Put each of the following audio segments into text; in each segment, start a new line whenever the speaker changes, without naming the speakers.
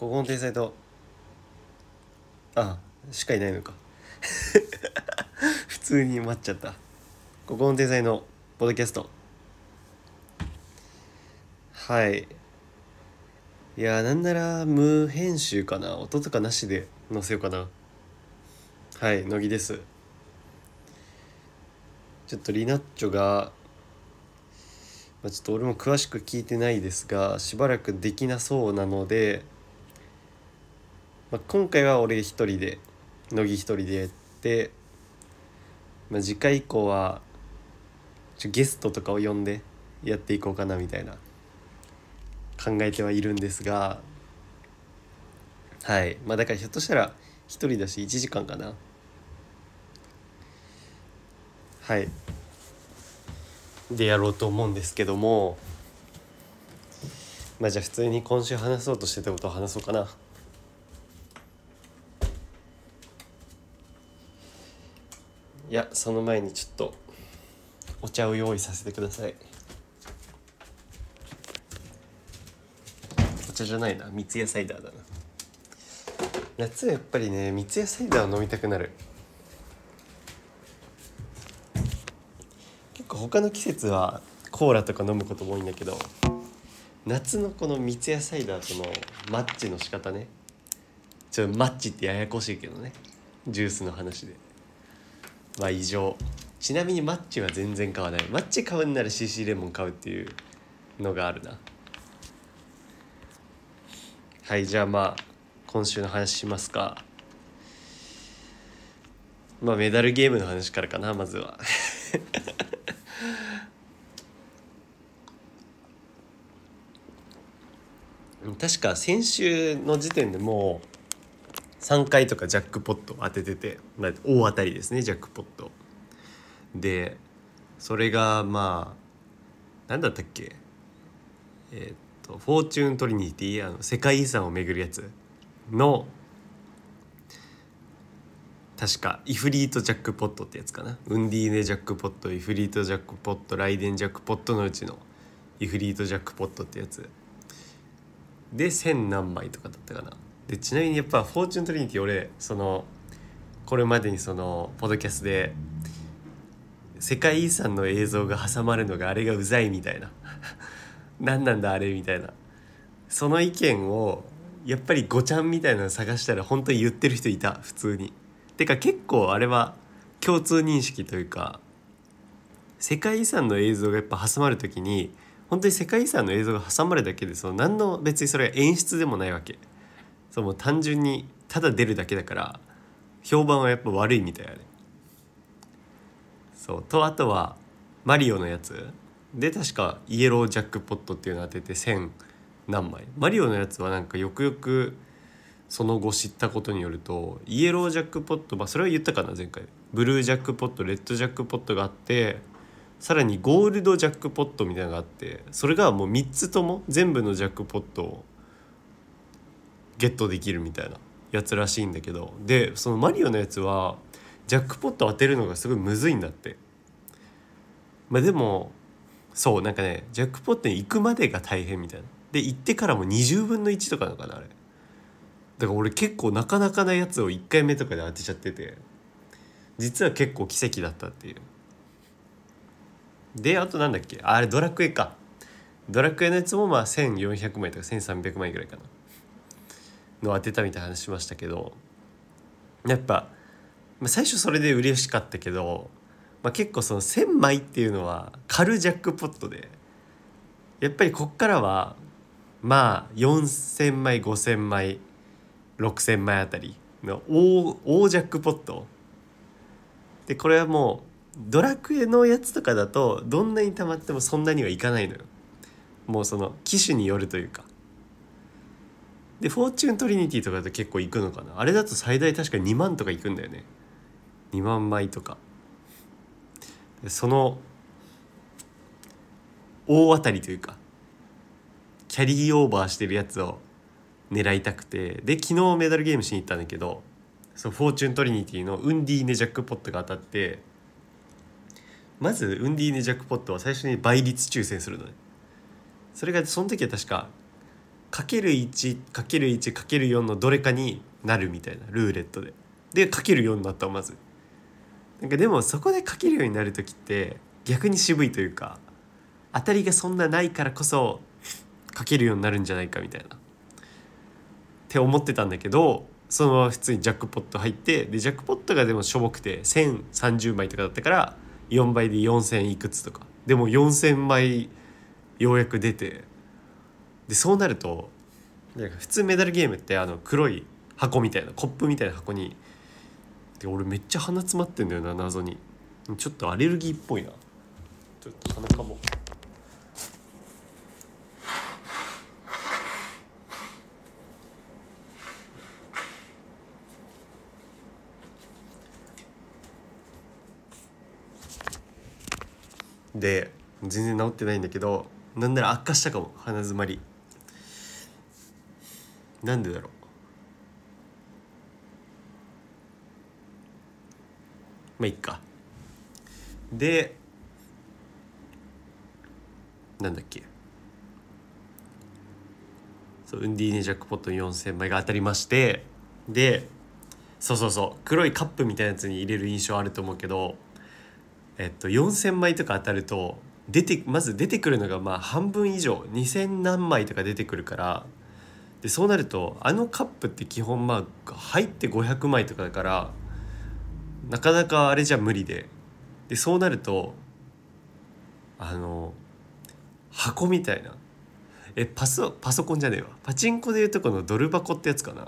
ここの天才とあしかいないのか。普通に待っちゃった。ここの天才のポッドキャスト。はい。いやなんなら無編集かな。音とかなしで載せようかな。はい乃木です。ちょっとリナッチョが、まあ、ちょっと俺も詳しく聞いてないですがしばらくできなそうなので、まあ、今回は俺一人で乃木一人でやって、まあ、次回以降はちょゲストとかを呼んでやっていこうかなみたいな考えてはいるんですがはい。まあだからひょっとしたら一人だし1時間かな。はい。でやろうと思うんですけどもまあじゃあ普通に今週話そうとしてたことを話そうかな。いやその前にちょっとお茶を用意させてください。お茶じゃないな三ツ矢サイダーだな。夏はやっぱりね三ツ矢サイダーを飲みたくなる。結構他の季節はコーラとか飲むことも多いんだけど夏のこの三ツ矢サイダーとのマッチの仕方ね。ちょっとマッチってややこしいけどね。ジュースの話で。まあ異常。ちなみにマッチは全然買わない。マッチ買うんなら CC レモン買うっていうのがあるな。はいじゃあまあ今週の話しますか。まあメダルゲームの話からかなまずは。確か先週の時点でもう3回とかジャックポット当ててて、まあ、大当たりですねジャックポット。でそれがまあ何だったっけ？えーっとフォーチュントリニティあの世界遺産を巡るやつ？の確かイフリートジャックポットってやつかな？ウンディーネジャックポットイフリートジャックポットライデンジャックポットのうちのイフリートジャックポットってやつ。で1,000何枚とかだったかな。でちなみにやっぱフォーチュントリニティ俺そのこれまでにそのポッドキャストで世界遺産の映像が挟まるのがあれがうざいみたいな。何なんだあれみたいな。その意見をやっぱりごちゃんみたいなの探したら本当に言ってる人いた普通に。てか結構あれは共通認識というか世界遺産の映像がやっぱ挟まる時に本当に世界遺産の映像が挟まるだけでその何の別にそれは演出でもないわけ。そうもう単純にただ出るだけだから評判はやっぱ悪いみたいあれそうとあとはマリオのやつ。で確かイエロージャックポットっていうの当てて1,000何枚。マリオのやつはなんかよくよくその後知ったことによるとイエロージャックポットまあそれは言ったかな前回。ブルージャックポットレッドジャックポットがあってさらにゴールドジャックポットみたいなのがあってそれがもう3つとも全部のジャックポットをゲットできるみたいなやつらしいんだけど。でそのマリオのやつはジャックポット当てるのがすごいむずいんだって。まあでもそうなんかねジャックポットに行くまでが大変みたいな。で行ってからも20分の1とかなのかなあれ。だから俺結構なかなかなやつを1回目とかで当てちゃってて。実は結構奇跡だったっていう。であとなんだっけ？あれドラクエか。ドラクエのやつもまあ1400枚とか1300枚ぐらいかな。の当てたみたいな話しましたけどやっぱ、まあ、最初それで嬉しかったけど、まあ、結構その1,000枚っていうのは軽ジャックポットでやっぱりこっからはまあ4,000枚5,000枚6,000枚あたりの大大ジャックポット。でこれはもうドラクエのやつとかだとどんなに溜まってもそんなにはいかないのよ。もうその機種によるというか。でフォーチュントリニティとかだと結構いくのかな。あれだと最大確か2万とかいくんだよね。2万枚とか。その大当たりというかキャリーオーバーしてるやつを狙いたくて。で昨日メダルゲームしに行ったんだけどそうフォーチュントリニティのウンディーネジャックポットが当たってまずウンディーネジャックポットは最初に倍率抽選するのね。それがその時は確かかける1かける1かける4のどれかになるみたいなルーレットで。でかける4になったまず。なんかでもそこでかけるようになる時って逆に渋いというか当たりがそんなないからこそかけるようになるんじゃないかみたいな。って思ってたんだけどそのまま普通にジャックポット入ってでジャックポットがでもしょぼくて1030枚とかだったから4倍で4,000いくつとか。でも4,000枚ようやく出てでそうなると普通メダルゲームってあの黒い箱みたいなコップみたいな箱にで俺めっちゃ鼻詰まってんだよな謎に。ちょっとアレルギーっぽいな。ちょっと鼻かも。で全然治ってないんだけどなんなら悪化したかも鼻づまり。なんでだろう？まあいっか。でなんだっけ？そうウンディーネジャックポット4,000枚が当たりましてでそうそうそう黒いカップみたいなやつに入れる印象あると思うけどえっと4,000枚とか当たると出てまず出てくるのがまあ半分以上2,000何枚とか出てくるからでそうなるとあのカップって基本まあ入って500枚とかだからなかなかあれじゃ無理で。でそうなるとあの箱みたいな。えパソパソコンじゃねえわ。パチンコでいうとこのドル箱ってやつかな。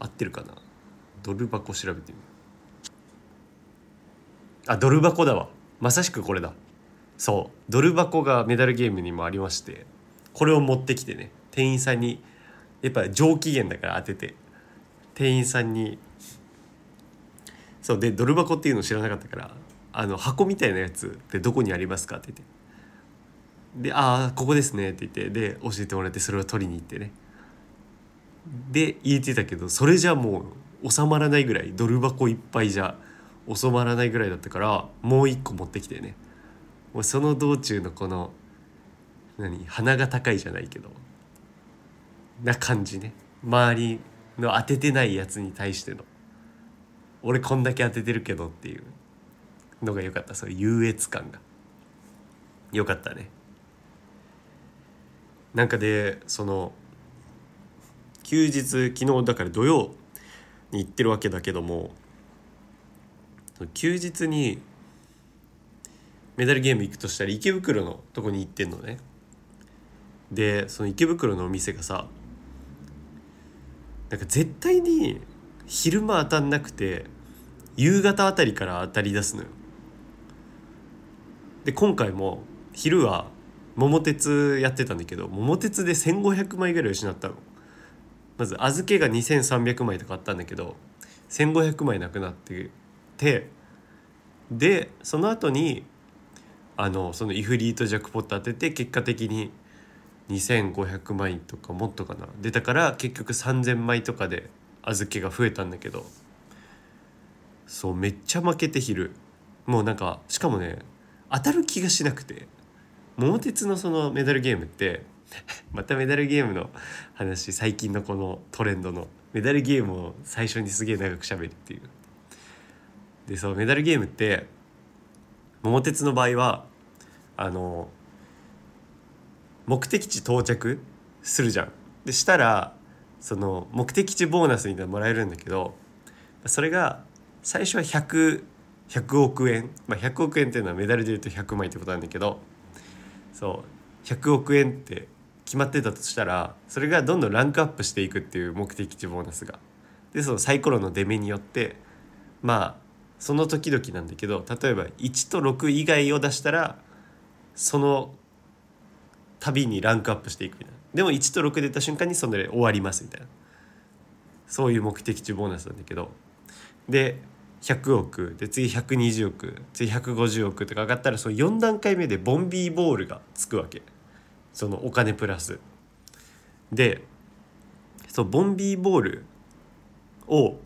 合ってるかな。ドル箱調べてみる。あドル箱だわ。まさしくこれだ。そう。ドル箱がメダルゲームにもありましてこれを持ってきてね。店員さんにやっぱ上機嫌だから当てて。店員さんにそうでドル箱っていうの知らなかったからあの箱みたいなやつってどこにありますかって言って。で「ああここですね」って言ってで教えてもらってそれを取りに行ってね。で言えてたけどそれじゃもう収まらないぐらいドル箱いっぱいじゃ収まらないぐらいだったからもう一個持ってきてね。もうその道中のこの何鼻が高いじゃないけど。な感じね。周りの当ててないやつに対しての。俺こんだけ当ててるけどっていうのが良かった。そういう優越感が。良かったね。なんかでその休日昨日だから土曜に行ってるわけだけども休日にメダルゲーム行くとしたら池袋のとこに行ってんのね。でその池袋のお店がさなんか絶対に昼間当たんなくて夕方あたりから当たり出すのよ。で今回も昼は桃鉄やってたんだけど桃鉄で1500枚ぐらい失ったの。まず預けが2300枚とかあったんだけど1500枚なくなっててでその後にあのそのイフリートジャックポット当てて結果的に2500枚とかもっとかな。出たから結局3,000枚とかで預けが増えたんだけど。そうめっちゃ負けて昼。もうなんかしかもね当たる気がしなくて。桃鉄のそのメダルゲームって またメダルゲームの話最近のこのトレンドの。メダルゲームを最初にすげえ長く喋るっていう。でそうメダルゲームって桃鉄の場合はあの目的地到着するじゃん。でしたらその目的地ボーナスにもらえるんだけどそれが最初は100 100億円、まあ、100億円っていうのはメダルでいうと100枚ってことなんだけどそう100億円って決まってたとしたらそれがどんどんランクアップしていくっていう目的地ボーナスが。でそのサイコロの出目によってまあその時々なんだけど例えば1と6以外を出したらその旅にランクアップしていくみたいな。でも1と6出た瞬間にそので終わりますみたいな。そういう目的地ボーナスなんだけど。で100億。で次120億。次150億とか上がったらその4段階目でボンビーボールがつくわけ。そのお金プラス。でそうボンビーボールを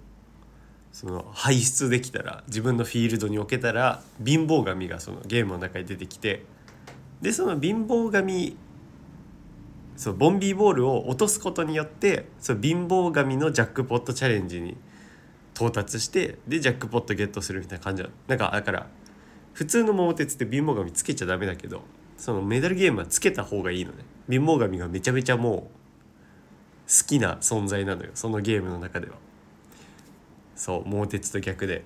その排出できたら自分のフィールドに置けたら貧乏神がそのゲームの中に出てきてでその貧乏神そうボンビーボールを落とすことによってそう貧乏神のジャックポットチャレンジに到達してでジャックポットゲットするみたいな感じ。なんかだから普通の桃鉄って貧乏神つけちゃダメだけどそのメダルゲームはつけた方がいいのね。貧乏神がめちゃめちゃもう好きな存在なのよ。そのゲームの中では。そう桃鉄と逆で。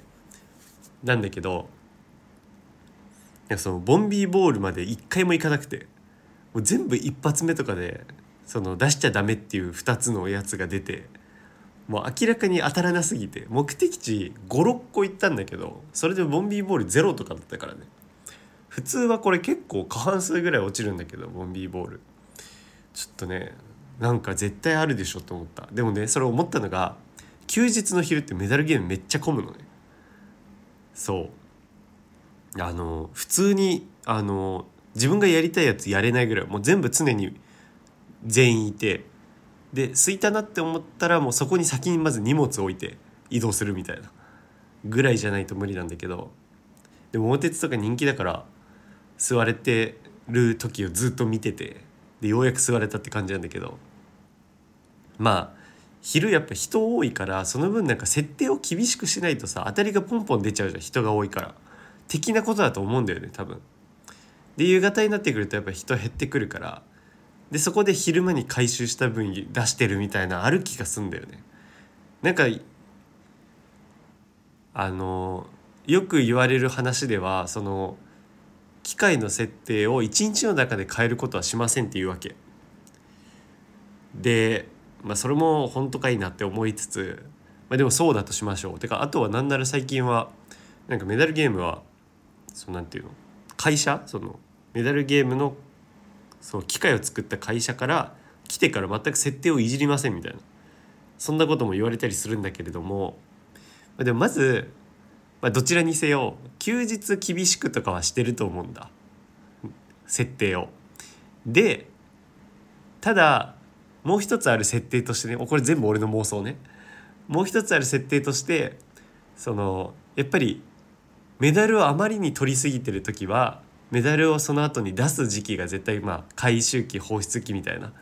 なんだけどいやそのボンビーボールまで一回も行かなくて。もう全部一発目とかでその出しちゃダメっていう2つのやつが出てもう明らかに当たらなすぎて目的地56個行ったんだけどそれでボンビーボールゼロとかだったからね。普通はこれ結構過半数ぐらい落ちるんだけどボンビーボール。ちょっとねなんか絶対あるでしょと思った。でもねそれ思ったのが休日の昼ってメダルゲームめっちゃ混むのね。そう。あの普通にあの自分がやりたいやつやれないぐらいもう全部常に全員いてで空いたなって思ったらもうそこに先にまず荷物を置いて移動するみたいなぐらいじゃないと無理なんだけどでも桃鉄とか人気だから座れてる時をずっと見ててでようやく座れたって感じなんだけどまあ昼やっぱ人多いからその分なんか設定を厳しくしないとさ当たりがポンポン出ちゃうじゃん人が多いから的なことだと思うんだよね多分。で夕方になってくるとやっぱ人減ってくるからでそこで昼間に回収した分出してるみたいなある気がすんだよね。なんかあのよく言われる話ではその機械の設定を1日の中で変えることはしませんっていうわけ。で、まあ、それも本当かいいなって思いつつ、まあ、でもそうだとしましょう。てかあとは何なら最近はなんかメダルゲームはそうなんていうの会社？そのメダルゲームのそう機械を作った会社から来てから全く設定をいじりませんみたいな。そんなことも言われたりするんだけれども。でもまず、まあ、どちらにせよ休日厳しくとかはしてると思うんだ。設定を。でただもう一つある設定としてねこれ全部俺の妄想ね。もう一つある設定としてそのやっぱりメダルをあまりに取りすぎてる時はメダルをその後に出す時期が絶対まあ回収期放出期みたいな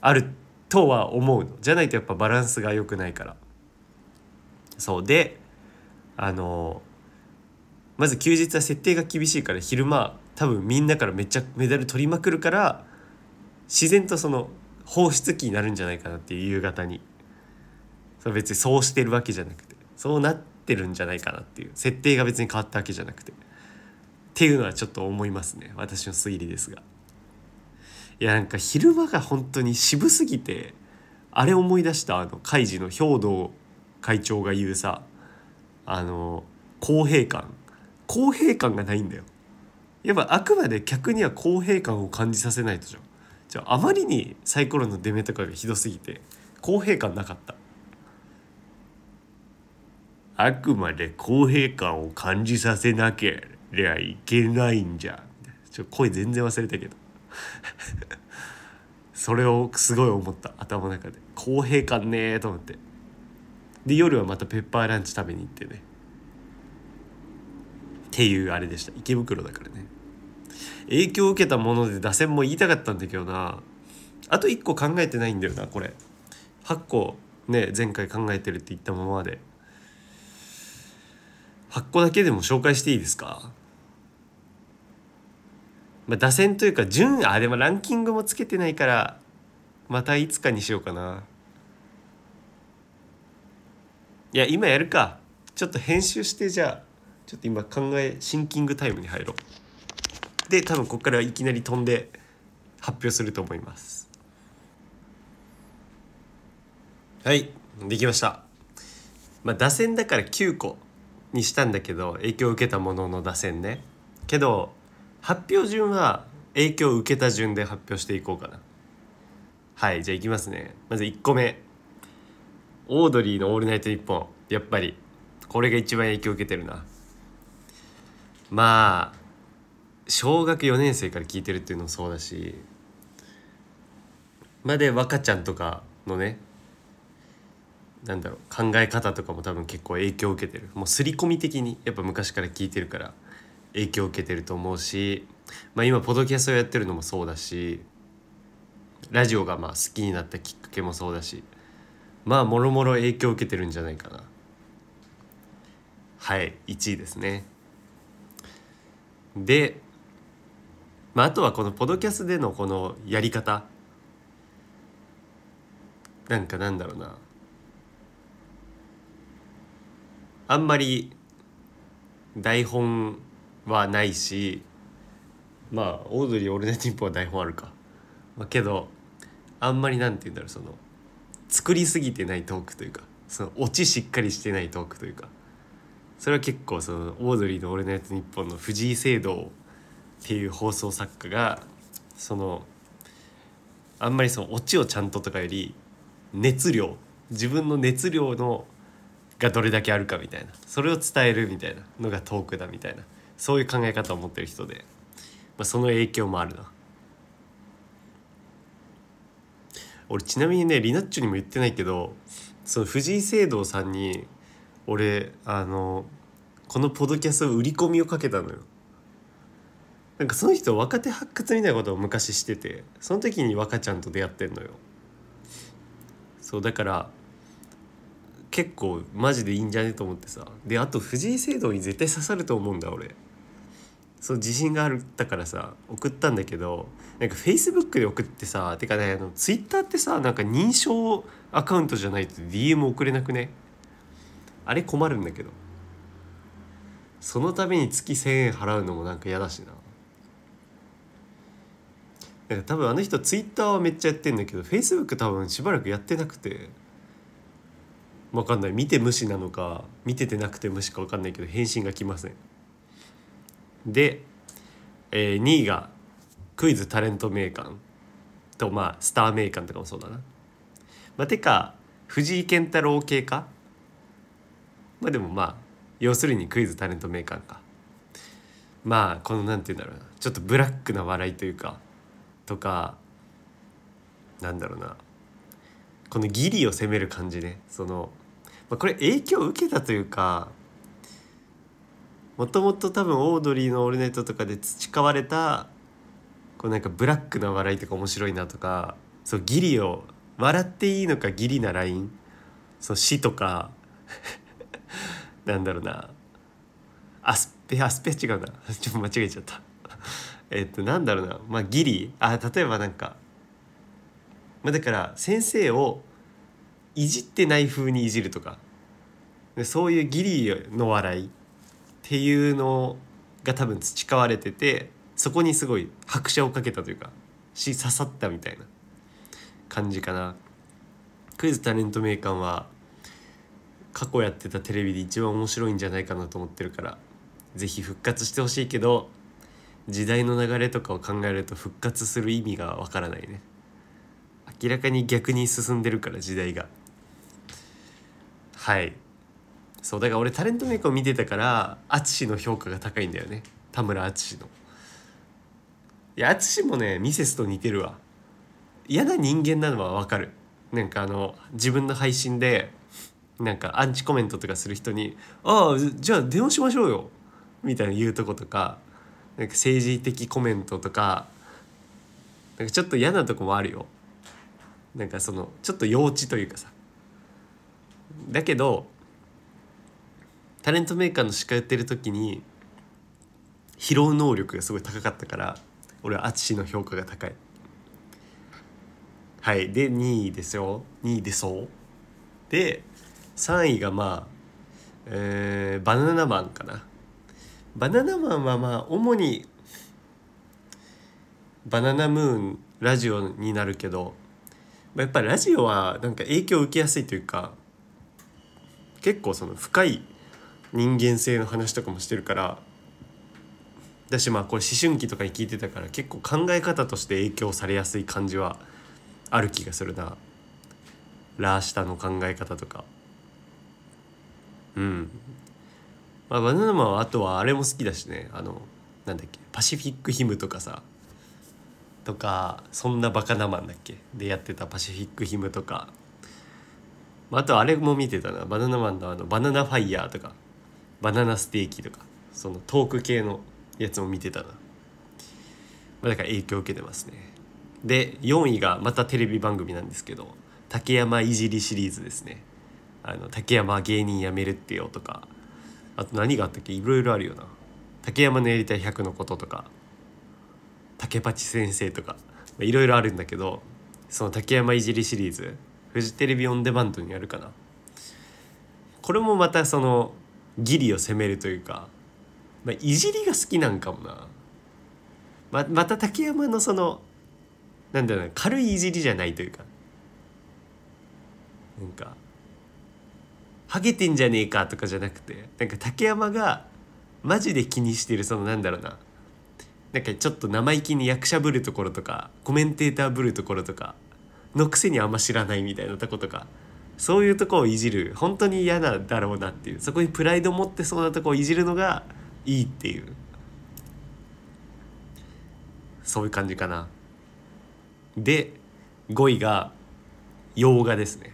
あるとは思うの。じゃないとやっぱバランスが良くないから。そう。であのまず休日は設定が厳しいから昼間多分みんなからめっちゃメダル取りまくるから自然とその放出期になるんじゃないかなっていう夕方に。そ別にそうしてるわけじゃなくて。そうなってるんじゃないかなっていう。設定が別に変わったわけじゃなくて。っていうのはちょっと思いますね。私の推理ですが。いやなんか昼間が本当に渋すぎてあれ思い出したあのカイジの兵道会長が言うさあの公平感。公平感がないんだよ。やっぱあくまで客には公平感を感じさせないとじゃん。じゃああまりにサイコロの出目とかがひどすぎて公平感なかった。あくまで公平感を感じさせなけりゃいけないんじゃ。ちょ声全然忘れたけど。それをすごい思った。頭の中で。公平感ねえと思って。で夜はまたペッパーランチ食べに行ってね。っていうあれでした。池袋だからね。影響を受けたもので打線も言いたかったんだけどな。あと1個考えてないんだよなこれ。8個ね前回考えてるって言ったままで。8個だけでも紹介していいですか？まあ、打線というか順あでもランキングもつけてないからまたいつかにしようかな。いや今やるか。ちょっと編集してじゃあちょっと今考えシンキングタイムに入ろう。で多分ここからいきなり飛んで発表すると思います。はいできました。まあ打線だから9個にしたんだけど影響を受けたものの打線ね。けど発表順は影響を受けた順で発表していこうかな。はいじゃあいきますね。まず1個目。オードリーの「オールナイトニッポン」やっぱりこれが一番影響を受けてるな。まあ小学4年生から聞いてるっていうのもそうだしまで若ちゃんとかのねなんだろう考え方とかも多分結構影響を受けてる。もう刷り込み的にやっぱ昔から聞いてるから。影響を受けてると思うし、まあ、今ポドキャストをやってるのもそうだしラジオがまあ好きになったきっかけもそうだしまあもろもろ影響を受けてるんじゃないかな。はい1位ですね。で、まあ、あとはこのポドキャスでのこのやり方。なんかなんだろうな。あんまり台本はないしまあオードリー・オールナイトニッポンは台本あるか、まあ、けどあんまりなんて言うんだろうその作りすぎてないトークというかそのオチしっかりしてないトークというか。それは結構そのオードリーの「オールナイトニッポン」の藤井青銅っていう放送作家がそのあんまりそのオチをちゃんととかより熱量自分の熱量のがどれだけあるかみたいな。それを伝えるみたいなのがトークだみたいな。そういう考え方を持ってる人で、まあ、その影響もあるな。俺ちなみにねリナッチョにも言ってないけどその藤井聖堂さんに俺あのこのポドキャスト売り込みをかけたのよ。なんかその人若手発掘みたいなことを昔しててその時に若ちゃんと出会ってんのよ。そうだから結構マジでいいんじゃねと思ってさ。であと藤井聖堂に絶対刺さると思うんだ俺。そう自信があったからさ送ったんだけどなんかフェイスブックで送ってさてかねあのツイッターってさなんか認証アカウントじゃないと DM 送れなくね？あれ困るんだけど。そのために月1,000円払うのもなんか嫌だしな。なんか多分あの人ツイッターはめっちゃやってんだけどフェイスブック多分しばらくやってなくて分かんない。見て無視なのか見ててなくて無視か分かんないけど返信が来ません。で、えー、2位がクイズタレント名鑑とまあスター名鑑とかもそうだな。まあてか藤井健太郎系か？まあでもまあ要するにクイズタレント名鑑か。まあこのなんて言うんだろうな。ちょっとブラックな笑いというかとかなんだろうな。この義理を責める感じね。その、まあ、これ影響を受けたというかもともと多分オードリーの「オールナイト」とかで培われたこうなんかブラックな笑いとか面白いなとかそう義理を笑っていいのか義理なラインそう死とか なんだろうな。アスペアスペ違うな。ちょっと間違えちゃった。えっとなんだろうな。まあ義理あ例えばなんかまあだから先生をいじってない風にいじるとか。そういう義理の笑い。っていうのが多分培われててそこにすごい拍車をかけたというかし刺さったみたいな感じかな。クイズタレント名鑑は過去やってたテレビで一番面白いんじゃないかなと思ってるから是非復活してほしいけど時代の流れとかを考えると復活する意味がわからないね。明らかに逆に進んでるから時代が。はい。そうだから俺タレントメイクを見てたから淳の評価が高いんだよね。田村淳の。いや淳もねミセスと似てるわ。嫌な人間なのはわかる。なんかあの自分の配信でなんかアンチコメントとかする人に「ああじゃあ電話しましょうよ」みたいな言うとことかなんか政治的コメントとかなんかちょっと嫌なとこもあるよ。なんかそのちょっと幼稚というかさ。だけどタレントメーカーの司会やってる時に拾う能力がすごい高かったから俺は淳の評価が高い。はい。で2位ですよ。2位でそう。で3位がまあ、えー、バナナマンかな。バナナマンはまあ主にバナナムーンラジオになるけどやっぱりラジオはなんか影響を受けやすいというか結構その深い人間性の話とかもしてるからだしまあこれ思春期とかに聞いてたから結構考え方として影響されやすい感じはある気がするな。ラーシタの考え方とか。うん。まあバナナマンはあとはあれも好きだしね。あのなんだっけ。パシフィックヒムとかさ。とかそんなバカなマンだっけ。でやってたパシフィックヒムとか。あとあれも見てたな。バナナマンのあのバナナファイヤーとか。バナナステーキとかそのトーク系のやつも見てたな、まあ、だから影響を受けてますね。で4位がまたテレビ番組なんですけど竹山いじりシリーズですね。あの竹山芸人辞めるってよとかあと何があったっけ？いろいろあるよな。竹山のやりたい100のこととか竹八先生とかいろいろあるんだけどその竹山いじりシリーズフジテレビオンデマンドにあるかな。これもまたその義理を責めるというか、まあ、いじりが好きなんかもな。ままた竹山のそのなんだろうな軽いいじりじゃないというか。なんか「ハゲてんじゃねえか」とかじゃなくてなんか竹山がマジで気にしてるそのなんだろうな。なんかちょっと生意気に役者ぶるところとかコメンテーターぶるところとかのくせにあんま知らないみたいなとことか。そういうとこをいじる。本当に嫌なだろうなっていう。そこにプライドを持ってそうなとこをいじるのがいいっていう。そういう感じかな。で5位が洋画ですね。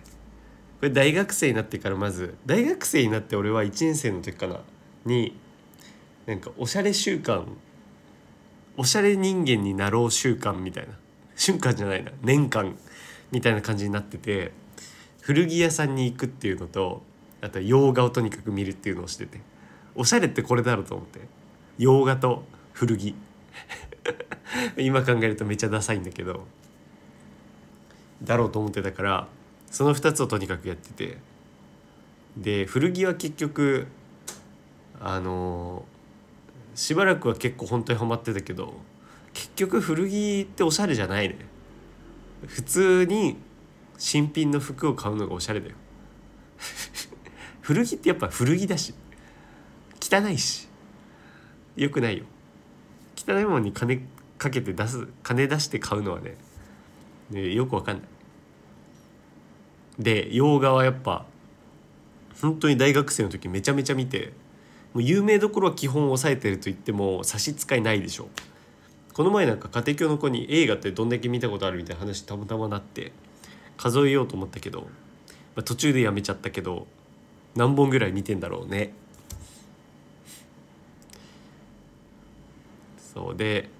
これ大学生になってからまず大学生になって俺は1年生の時かな。になんかおしゃれ習慣おしゃれ人間になろう習慣みたいな。瞬間じゃないな。年間みたいな感じになってて。古着屋さんに行くっていうのとあと洋画をとにかく見るっていうのをしてておしゃれってこれだろうと思って洋画と古着。今考えるとめっちゃダサいんだけどだろうと思ってたからその2つをとにかくやっててで古着は結局あのしばらくは結構本当にハマってたけど結局古着っておしゃれじゃないね。普通に新品の服を買うのがおしゃれだよ。古着ってやっぱ古着だし。汚いし。よくないよ。汚いものに金かけて出す金出して買うのはねねよくわかんない。で洋画はやっぱ本当に大学生の時めちゃめちゃ見てもう有名どころは基本抑えてると言っても差し支えないでしょ。この前なんか家庭教の子に映画ってどんだけ見たことあるみたいな話たまたまなって数えようと思ったけど、まあ、途中でやめちゃったけど何本ぐらい見てんだろうねそうで、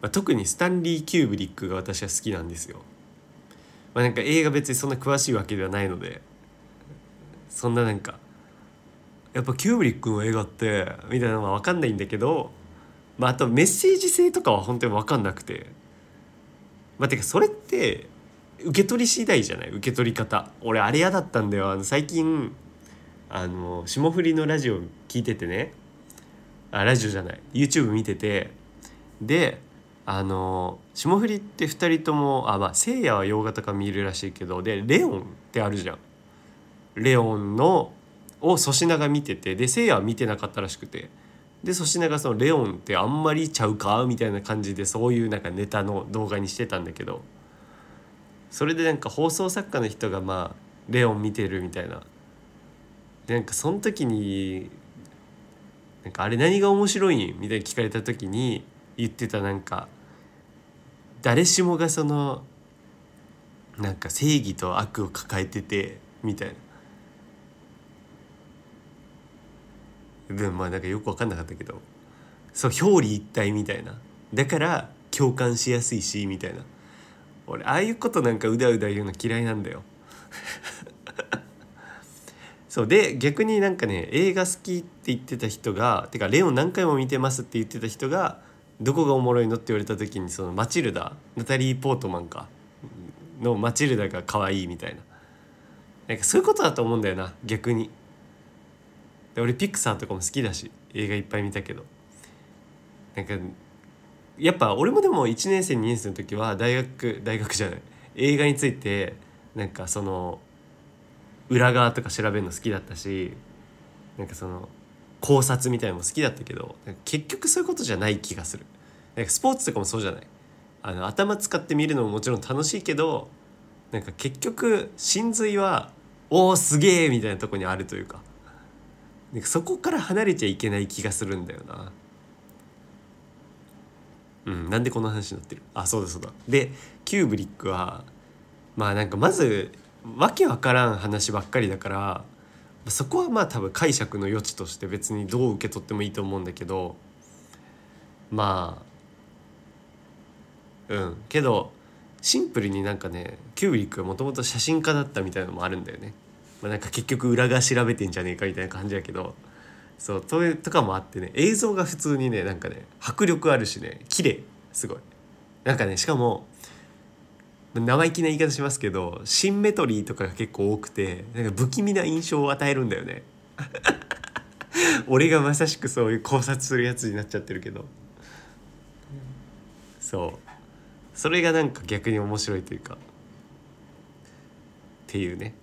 まあ、特にスタンリー・キューブリックが私は好きなんですよ。まあ、なんか映画別にそんな詳しいわけではないのでそんななんかやっぱキューブリックの映画ってみたいなのは分かんないんだけど、まあ、あとメッセージ性とかは本当に分かんなくてまあてかそれって受け取り次第じゃない？受け取り方。俺あれ嫌だったんだよ。最近あの霜降りのラジオ聞いててね。あラジオじゃない。YouTube 見てて。であの霜降りって2人ともあまあせいやは洋画とか見るらしいけどでレオンってあるじゃん。レオンのを粗品が見ててでせいやは見てなかったらしくて。で粗品がその「レオンってあんまりちゃうか?」みたいな感じでそういうなんかネタの動画にしてたんだけどそれでなんか放送作家の人がまあ「レオン見てる」みたいな。でなんかその時になんかあれ何が面白いんみたいに聞かれた時に言ってたなんか誰しもがそのなんか正義と悪を抱えててみたいなでもまあなんかよく分かんなかったけどそう表裏一体みたいな。だから共感しやすいしみたいな。俺ああいうことなんかうだうだ言うの嫌いなんだよ。そうで逆になんかね映画好きって言ってた人がてかレオン何回も見てますって言ってた人がどこがおもろいのって言われた時にそのマチルダナタリー・ポートマンか。のマチルダが可愛いみたいな。なんかそういうことだと思うんだよな逆に。で俺ピクサーとかも好きだし映画いっぱい見たけど。なんかやっぱ俺もでも1年生2年生の時は大学大学じゃない。映画についてなんかその裏側とか調べるの好きだったしなんかその考察みたいのも好きだったけど結局そういうことじゃない気がする。なんかスポーツとかもそうじゃない。あの頭使って見るのももちろん楽しいけどなんか結局真髄はおおすげえみたいなとこにあるというか。なんかそこから離れちゃいけない気がするんだよな。うんなんでこの話になってる？あそうだそうだ。でキューブリックはまあなんかまずわけわからん話ばっかりだからそこはまあ多分解釈の余地として別にどう受け取ってもいいと思うんだけどまあうん。けどシンプルになんかねキューブリックがもともと写真家だったみたいのもあるんだよね、まあ、なんか結局裏側調べてんじゃねえかみたいな感じやけどそうととかもあってね映像が普通にねなんかね迫力あるしね綺麗すごい。なんかねしかも生意気な言い方しますけどシンメトリーとかが結構多くてなんか不気味な印象を与えるんだよね。俺がまさしくそういう考察するやつになっちゃってるけど。そう。それがなんか逆に面白いというか。っていうね。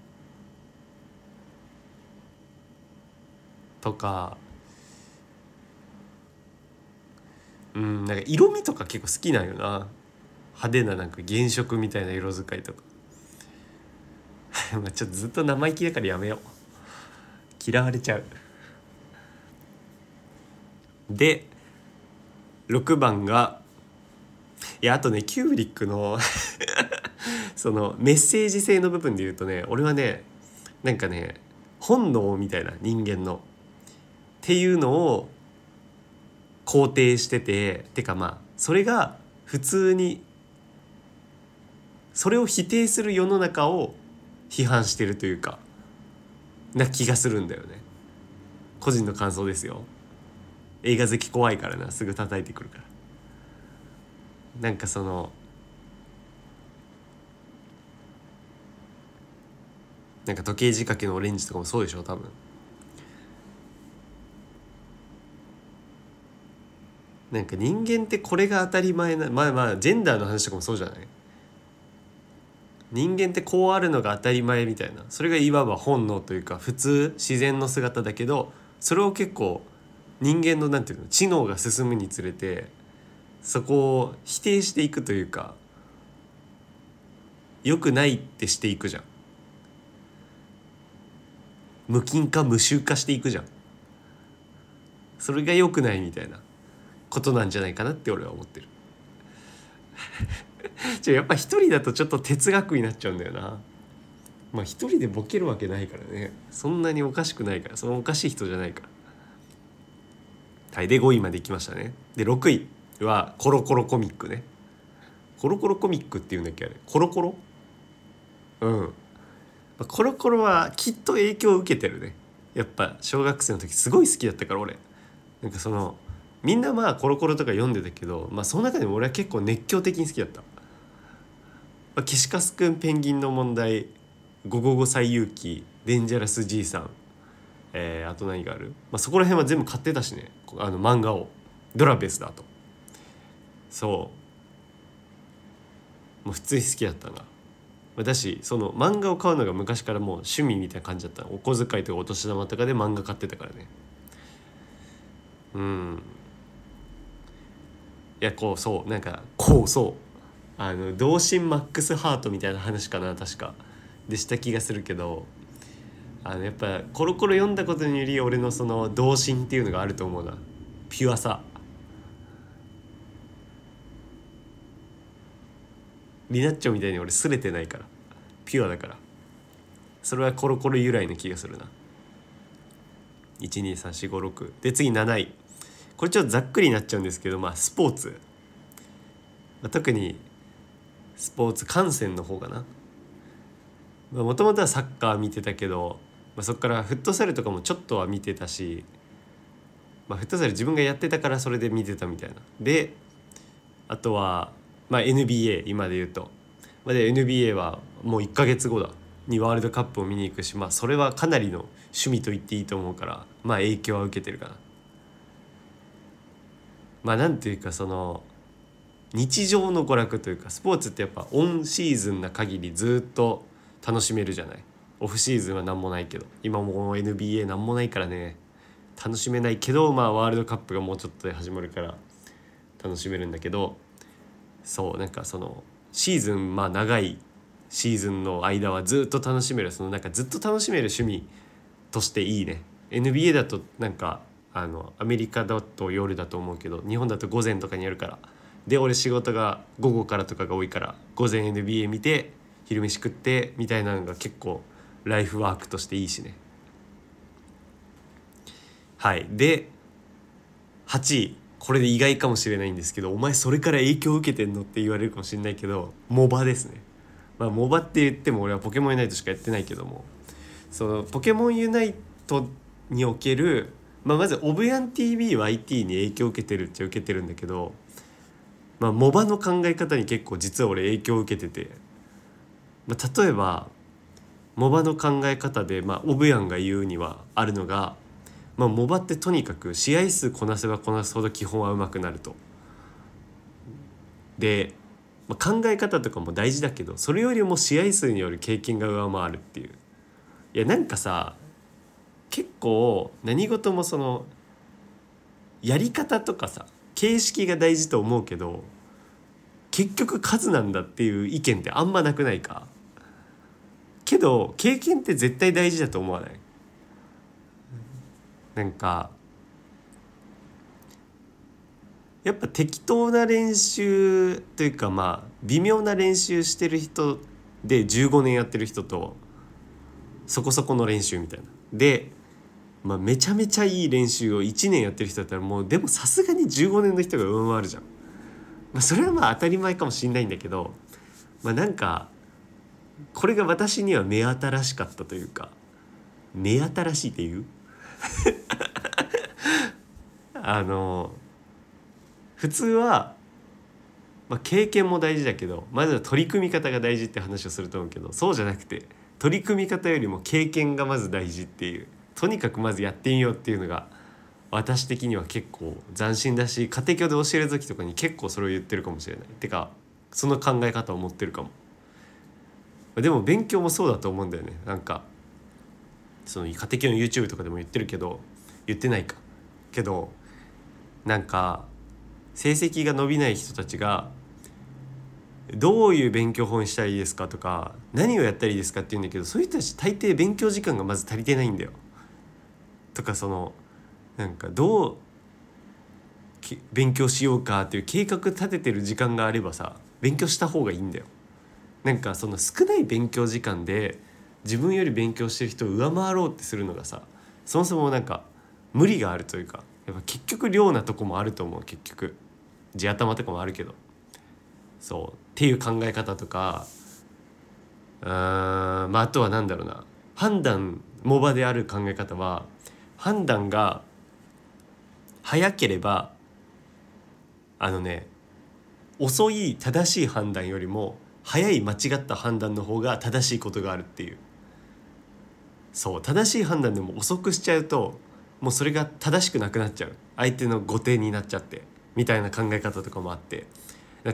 とか。うんなんか色味とか結構好きなんよな。派手ななんか原色みたいな色使いとか。まあちょっとずっと生意気だからやめよう。嫌われちゃう。で6番がいやあとねキューリックの そのメッセージ性の部分で言うとね俺はねなんかね本能みたいな人間の。っていうのを肯定してててかまあそれが普通にそれを否定する世の中を批判してるというかな気がするんだよね。個人の感想ですよ。映画好き怖いからなすぐ叩いてくるから。なんかそのなんか時計仕掛けのオレンジとかもそうでしょ多分。なんか人間ってこれが当たり前なまあまあジェンダーの話とかもそうじゃない？人間ってこうあるのが当たり前みたいな。それがいわば本能というか普通自然の姿だけどそれを結構人間のなんていうの？知能が進むにつれてそこを否定していくというか良くないってしていくじゃん。無菌化無臭化していくじゃん。それが良くないみたいな。ことなんじゃないかなって俺は思ってる。じゃやっぱ一人だとちょっと哲学になっちゃうんだよな。まあ一人でボケるわけないからね。そんなにおかしくないから。そのおかしい人じゃないから。はいで5位までいきましたね。で6位はコロコロコミックね。コロコロコミックっていうんだっけあれ。コロコロ？うん。コロコロはきっと影響を受けてるね。やっぱ小学生の時すごい好きだったから俺。なんかそのみんなまあコロコロとか読んでたけどまあその中でも俺は結構熱狂的に好きだった、まあ、ケシカスくんペンギンの問題ゴゴゴ最勇気デンジャラスじいさんえー、あと何がある、まあ、そこら辺は全部買ってたしね。あの漫画を。ドラベースだと。そう。もう普通に好きだったな。だしその漫画を買うのが昔からもう趣味みたいな感じだった。お小遣いとかお年玉とかで漫画買ってたからね。うん。いやこうそうなんかこうそう。あの同心マックスハートみたいな話かな確か。でした気がするけど。あのやっぱコロコロ読んだことにより俺のその童心っていうのがあると思うな。ピュアさ。リナッチョみたいに俺すれてないから。ピュアだから。それはコロコロ由来の気がするな。123456で次7位。これちょっとざっくりになっちゃうんですけどまあスポーツ、まあ、特にスポーツ観戦の方かな。もともとはサッカー見てたけどまあ、そこからフットサルとかもちょっとは見てたし、まあ、フットサル自分がやってたからそれで見てたみたいな。であとは、まあ、NBA 今で言うと、まあ、で NBA はもう1ヶ月後だ。にワールドカップを見に行くし、まあ、それはかなりの趣味と言っていいと思うからまあ影響は受けてるかな。まあなんていうかその日常の娯楽というかスポーツってやっぱオンシーズンな限りずっと楽しめるじゃない？オフシーズンは何もないけど。今も NBA 何もないからね。楽しめないけどまあワールドカップがもうちょっとで始まるから楽しめるんだけど。そうなんかそのシーズンまあ長いシーズンの間はずっと楽しめる。そのなんかずっと楽しめる趣味としていいね。NBA だとなんかあのアメリカだと夜だと思うけど日本だと午前とかにやるから。で俺仕事が午後からとかが多いから午前 NBA 見て昼飯食ってみたいなのが結構ライフワークとしていいしね。はい。で8位これで意外かもしれないんですけどお前それから影響を受けてんのって言われるかもしれないけどモバですね。まあモバって言っても俺はポケモンユナイトしかやってないけども。そのポケモンユナイトにおける、まあ、まずオブヤン TVYT に影響を受けてるっちゃ受けてるんだけどまあモバの考え方に結構実は俺影響を受けてて、まあ、例えばモバの考え方で、まあ、オブヤンが言うにはあるのがまあ、モバってとにかく試合数こなせばこなすほど基本は上手くなると。で、まあ、考え方とかも大事だけどそれよりも試合数による経験が上回るっていう。いやなんかさ結構何事もそのやり方とかさ形式が大事と思うけど結局数なんだっていう意見ってあんまなくないか。けど経験って絶対大事だと思わない？なんかやっぱ適当な練習というかまあ微妙な練習してる人で15年やってる人とそこそこの練習みたいな。で、まあ、めちゃめちゃいい練習を1年やってる人だったらもうでもさすがに15年の人が上回るじゃん。まあ、それはまあ当たり前かもしんないんだけど、まあ、なんかこれが私には目新しかったというか目新しいっていう？あの普通は、まあ、経験も大事だけどまずは取り組み方が大事って話をすると思うけどそうじゃなくて取り組み方よりも経験がまず大事っていうとにかくまずやってみようっていうのが私的には結構斬新だし家庭教で教える時とかに結構それを言ってるかもしれない。てかその考え方を持ってるかも。でも勉強もそうだと思うんだよね。なんかその家庭教の YouTube とかでも言ってるけど言ってないか。けどなんか成績が伸びない人たちがどういう勉強法にしたらいいですかとか何をやったらいいですかって言うんだけどそういう人たち大抵勉強時間がまず足りてないんだよ。とかそのなんかどう勉強しようかっていう計画立ててる時間があればさ勉強した方がいいんだよ。なんかその少ない勉強時間で自分より勉強してる人を上回ろうってするのがさそもそもなんか無理があるというかやっぱ結局量なとこもあると思う結局。地頭とかもあるけど。そう。っていう考え方とかうんまああとは何だろうな。判断モバである考え方は判断が早ければあのね遅い正しい判断よりも早い間違った判断の方が正しいことがあるっていう。そう正しい判断でも遅くしちゃうともうそれが正しくなくなっちゃう。相手の後手になっちゃってみたいな考え方とかもあって。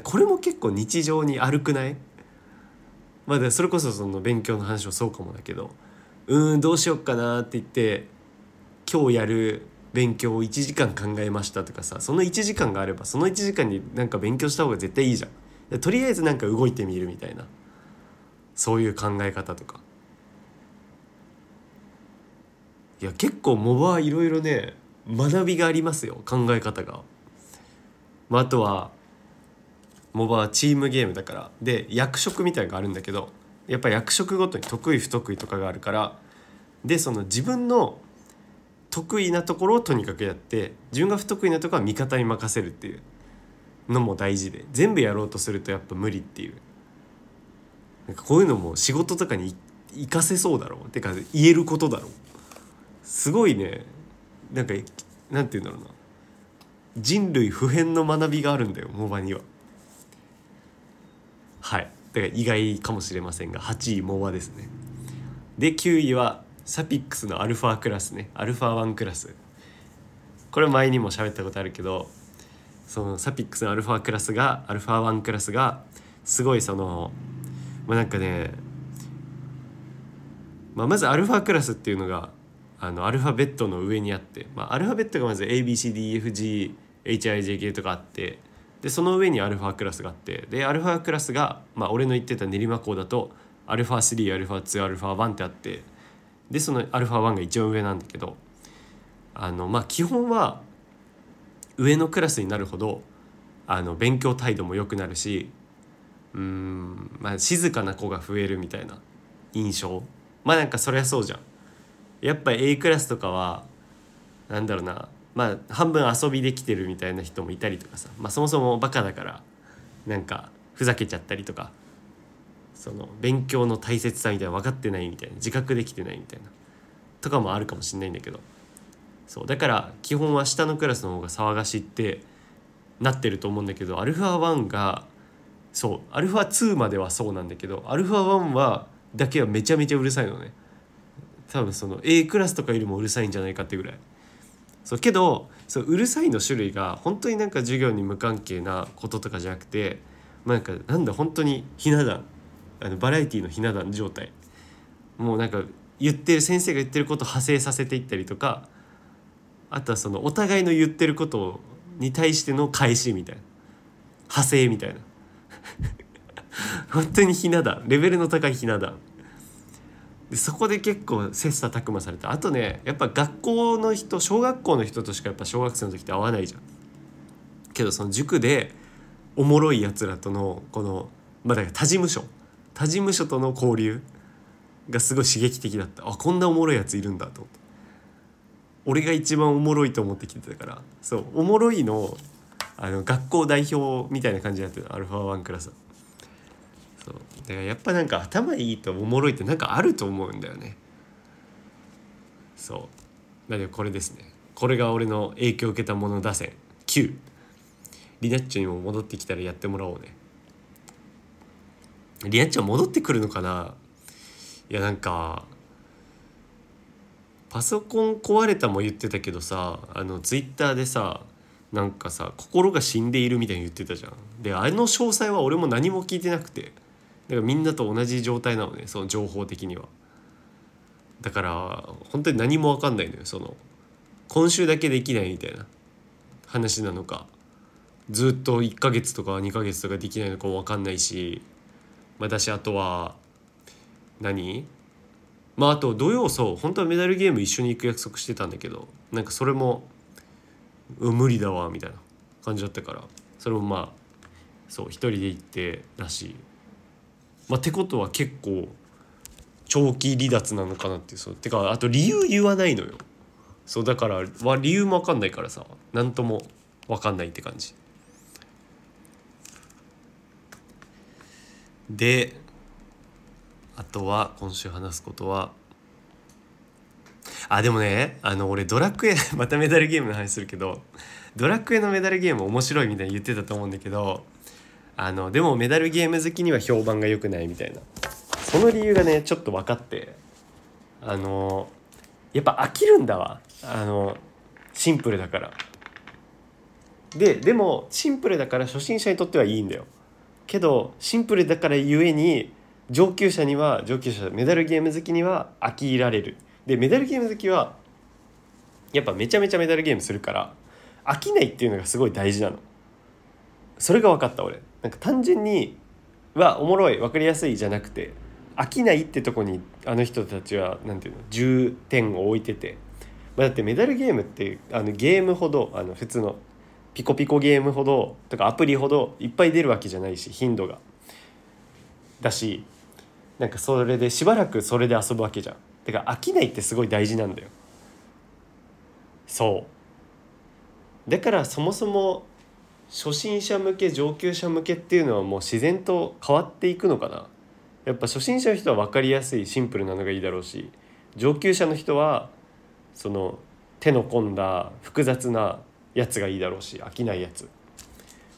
これも結構日常に悪くない？まあ、それこそその勉強の話もそうかもだけどうんどうしよっかなって言って今日やる勉強を1時間考えましたとかさその1時間があればその1時間になんか勉強した方が絶対いいじゃん。とりあえずなんか動いてみるみたいな。そういう考え方とか。いや結構モバはいろいろね学びがありますよ考え方が。まあ、あとはモバはチームゲームだから。で役職みたいのがあるんだけどやっぱ役職ごとに得意不得意とかがあるから。でその自分の得意なところをとにかくやって自分が不得意なところは味方に任せるっていう。のも大事で全部やろうとするとやっぱ無理っていう。なんかこういうのも仕事とかに活かせそうだろう。てか言えることだろう。すごいね。なんかなんて言うんだろうな。人類普遍の学びがあるんだよモバには。はい。だから意外かもしれませんが8位モバですね。で9位はサピックスのアルファクラスね。アルファ1クラス。これ前にも喋ったことあるけどそのサピックスのアルファクラスがアルファ1クラスがすごいそのまあなんかね、まあ、まずアルファクラスっていうのがあのアルファベットの上にあって、まあ、アルファベットがまず ABCDFGHIJK とかあってでその上にアルファクラスがあってでアルファクラスが、まあ、俺の言ってた練馬校だとアルファ3アルファ2アルファ1ってあってでそのアルファ1が一番上なんだけどあのまあ基本は上のクラスになるほどあの勉強態度も良くなるしうんまあ静かな子が増えるみたいな印象。まあなんかそりゃそうじゃん。やっぱ A クラスとかはなんだろうなまあ半分遊びできてるみたいな人もいたりとかさ、まあ、そもそもバカだからなんかふざけちゃったりとか。その勉強の大切さみたいな分かってないみたいな自覚できてないみたいなとかもあるかもしんないんだけど。そうだから基本は下のクラスの方が騒がしいってなってると思うんだけどアルファ1がそうアルファ2まではそうなんだけどアルファ1はだけはめちゃめちゃうるさいのね。多分その A クラスとかよりもうるさいんじゃないかってぐらい。そうけどそううるさいの種類が本当になんか授業に無関係なこととかじゃなくて、まあ、なんかなんだ本当にひな壇。あのバラエティのひな壇状態。もうなんか言ってる先生が言ってることを派生させていったりとかあとはそのお互いの言ってることに対しての返しみたいな。派生みたいな。本当にひな壇。レベルの高いひな壇。でそこで結構切磋琢磨された。あとねやっぱ学校の人小学校の人としかやっぱ小学生の時って会わないじゃん。けどその塾でおもろいやつらとのこのまあだから他事務所。他事務所との交流がすごい刺激的だった。あこんなおもろいやついるんだと思って。俺が一番おもろいと思ってきてたから。そうおもろいのあの学校代表みたいな感じになってるアルファ1クラスそう。だからやっぱなんか頭いいとおもろいってなんかあると思うんだよね。そう。なのでこれですね。これが俺の影響を受けたもの打線9リナッチョにも戻ってきたらやってもらおうね。リナッチョ戻ってくるのかな？いやなんかパソコン壊れたも言ってたけどさあのツイッターでさなんかさ心が死んでいるみたいに言ってたじゃん。であの詳細は俺も何も聞いてなくて。だからみんなと同じ状態なのねその情報的には。だから本当に何も分かんないのよその今週だけできないみたいな。話なのか。ずっと1ヶ月とか2ヶ月とかできないのかも分かんないし。まあとは何？まああと土曜そう本当はメダルゲーム一緒に行く約束してたんだけどなんかそれも無理だわみたいな感じだったからそれもまあそう一人で行ってだしまあってことは結構長期離脱なのかなっていうそうてかあと理由言わないのよ。そうだからは理由も分かんないからさ何とも分かんないって感じ。であとは今週話すことはあでもねあの俺ドラクエ またメダルゲームの話するけどドラクエのメダルゲーム面白いみたいに言ってたと思うんだけどあのでもメダルゲーム好きには評判が良くないみたいな。その理由がねちょっと分かってあのやっぱ飽きるんだわ。あのシンプルだから。ででもシンプルだから初心者にとってはいいんだよ。けどシンプルだからゆえに上級者には上級者メダルゲーム好きには飽きられる。でメダルゲーム好きはやっぱめちゃめちゃメダルゲームするから飽きないっていうのがすごい大事なの。それが分かった俺。なんか単純にはおもろい分かりやすいじゃなくて飽きないってとこにあの人たちは何ていうの重点を置いてて、まあ、だってメダルゲームってあのゲームほどあの普通のピコピコゲームほどとかアプリほどいっぱい出るわけじゃないし頻度が。だしなんかそれでしばらくそれで遊ぶわけじゃん。てか飽きないってすごい大事なんだよ。そう。だからそもそも初心者向け上級者向けっていうのはもう自然と変わっていくのかな。やっぱ初心者の人は分かりやすいシンプルなのがいいだろうし上級者の人はその手の込んだ複雑なやつがいいだろうし飽きないやつ。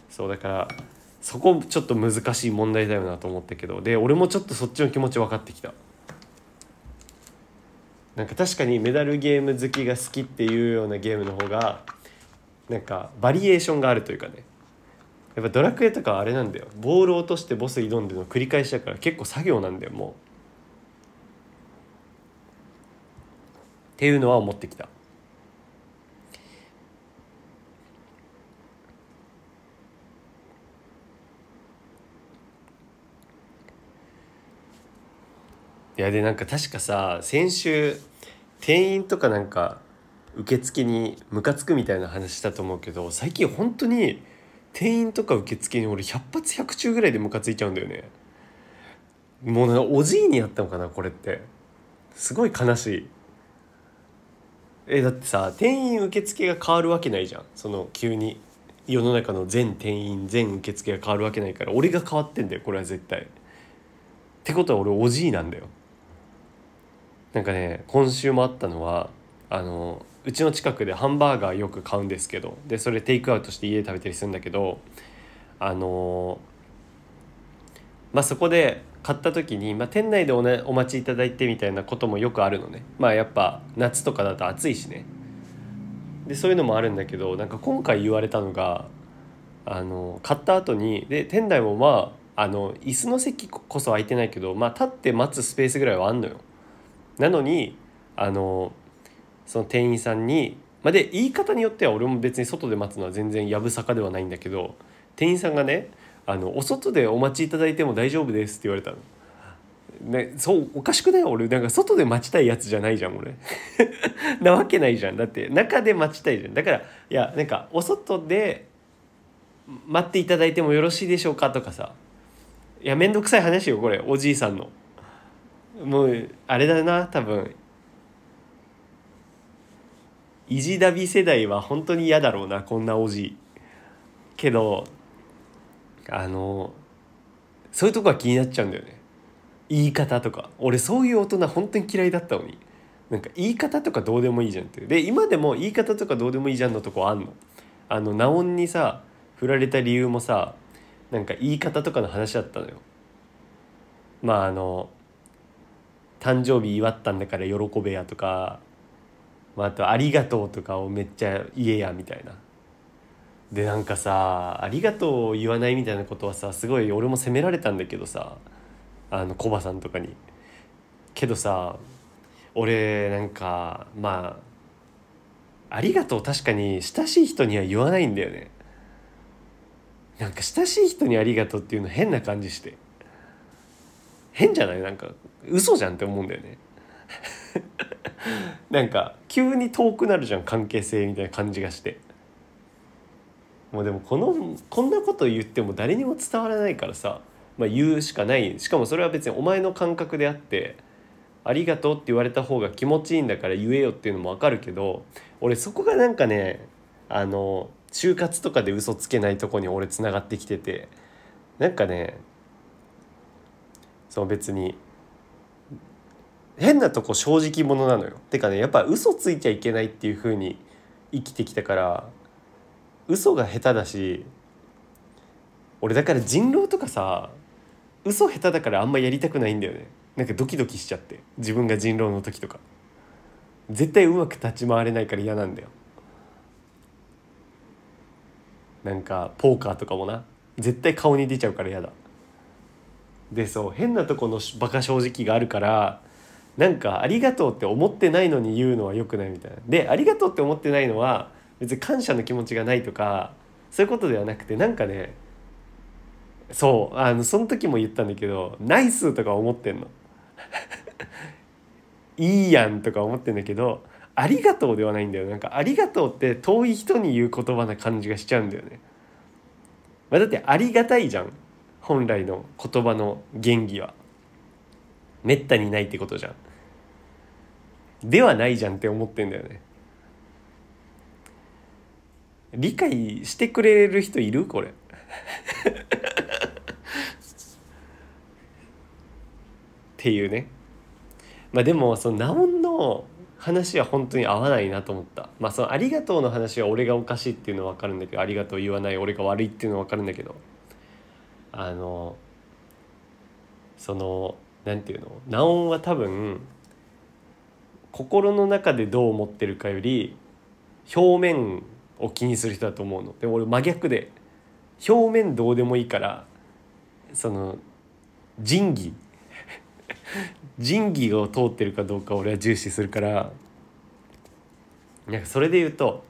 そうだからそこちょっと難しい問題だよなと思ったけどで俺もちょっとそっちの気持ち分かってきた。なんか確かにメダルゲーム好きが好きっていうようなゲームの方がなんかバリエーションがあるというかね。やっぱドラクエとかはあれなんだよ。ボール落としてボス挑んでの繰り返しだから結構作業なんだよもう。っていうのは思ってきた。いやでなんか確かさ先週店員とかなんか受付にムカつくみたいな話したと思うけど最近本当に店員とか受付に俺100発100中ぐらいでムカついちゃうんだよねもうなおじいにやったのかなこれってすごい悲しいえだってさ店員受付が変わるわけないじゃんその急に世の中の全店員全受付が変わるわけないから俺が変わってんだよこれは絶対。ってことは俺おじいなんだよ。なんかね今週もあったのはあのうちの近くでハンバーガーよく買うんですけどでそれテイクアウトして家で食べたりするんだけどあのまあそこで買った時に、まあ、店内でお,、ね、お待ちいただいてみたいなこともよくあるのねまあやっぱ夏とかだと暑いしねでそういうのもあるんだけどなんか今回言われたのがあの買った後にで店内もまああの椅子の席こそ空いてないけど、まあ、立って待つスペースぐらいはあんのよ。なのにあのその店員さんに、ま、で言い方によっては俺も別に外で待つのは全然やぶさかではないんだけど店員さんがねあの「お外でお待ちいただいても大丈夫です」って言われたの。ね、そうおかしくない？俺なんか外で待ちたいやつじゃないじゃん俺。なわけないじゃん。だって中で待ちたいじゃん。だからいやなんかお外で待っていただいてもよろしいでしょうかとかさ。いや面倒くさい話よこれ。おじいさんの。もうあれだな多分。意地ダビ世代は本当に嫌だろうなこんなおじけどあのそういうとこは気になっちゃうんだよね。言い方とか。俺そういう大人本当に嫌いだったのに。なんか言い方とかどうでもいいじゃんってで今でも言い方とかどうでもいいじゃんのとこあんの。あのナオンにさ振られた理由もさなんか言い方とかの話だったのよ。まああの誕生日祝ったんだから喜べやとか、まあ、あと「ありがとう」とかをめっちゃ言えやみたいなでなんかさ「ありがとう」を言わないみたいなことはさすごい俺も責められたんだけどさあのコバさんとかに。けどさ俺なんかまあ「ありがとう」確かに親しい人には言わないんだよね。なんか親しい人に「ありがとう」っていうの変な感じして変じゃない？なんか嘘じゃんって思うんだよね。なんか急に遠くなるじゃん関係性みたいな感じがして。もうでもこのこんなこと言っても誰にも伝わらないからさ、まあ、言うしかない。しかもそれは別にお前の感覚であって「ありがとう」って言われた方が気持ちいいんだから言えよっていうのも分かるけど俺そこがなんかねあの就活とかで嘘つけないとこに俺つながってきててなんかねその別に変なとこ正直者なのよ。てかねやっぱ嘘ついちゃいけないっていう風に生きてきたから嘘が下手だし俺だから人狼とかさ嘘下手だからあんまやりたくないんだよね。なんかドキドキしちゃって自分が人狼の時とか。絶対うまく立ち回れないから嫌なんだよ。なんかポーカーとかもな。絶対顔に出ちゃうから嫌だ。でそう変なとこのバカ正直があるからなんかありがとうって思ってないのに言うのは良くないみたいな。でありがとうって思ってないのは別に感謝の気持ちがないとかそういうことではなくてなんかねそうあのその時も言ったんだけどナイスとか思ってんの。いいやんとか思ってんだけどありがとうではないんだよ。なんかありがとうって遠い人に言う言葉な感じがしちゃうんだよね、まあ、だってありがたいじゃん。本来の言葉の原義は。めったにないってことじゃん。ではないじゃんって思ってんだよね。理解してくれる人いる？これ。っていうね。まあでもそのナオンの話は本当に合わないなと思った。まあその「ありがとう」の話は俺がおかしいっていうのは分かるんだけど「ありがとう」言わない俺が悪いっていうのは分かるんだけど。あのそのなんていうの？ナオンは多分心の中でどう思ってるかより表面を気にする人だと思うので俺真逆で表面どうでもいいからその仁義 仁義を通ってるかどうか俺は重視するからなんかそれで言うと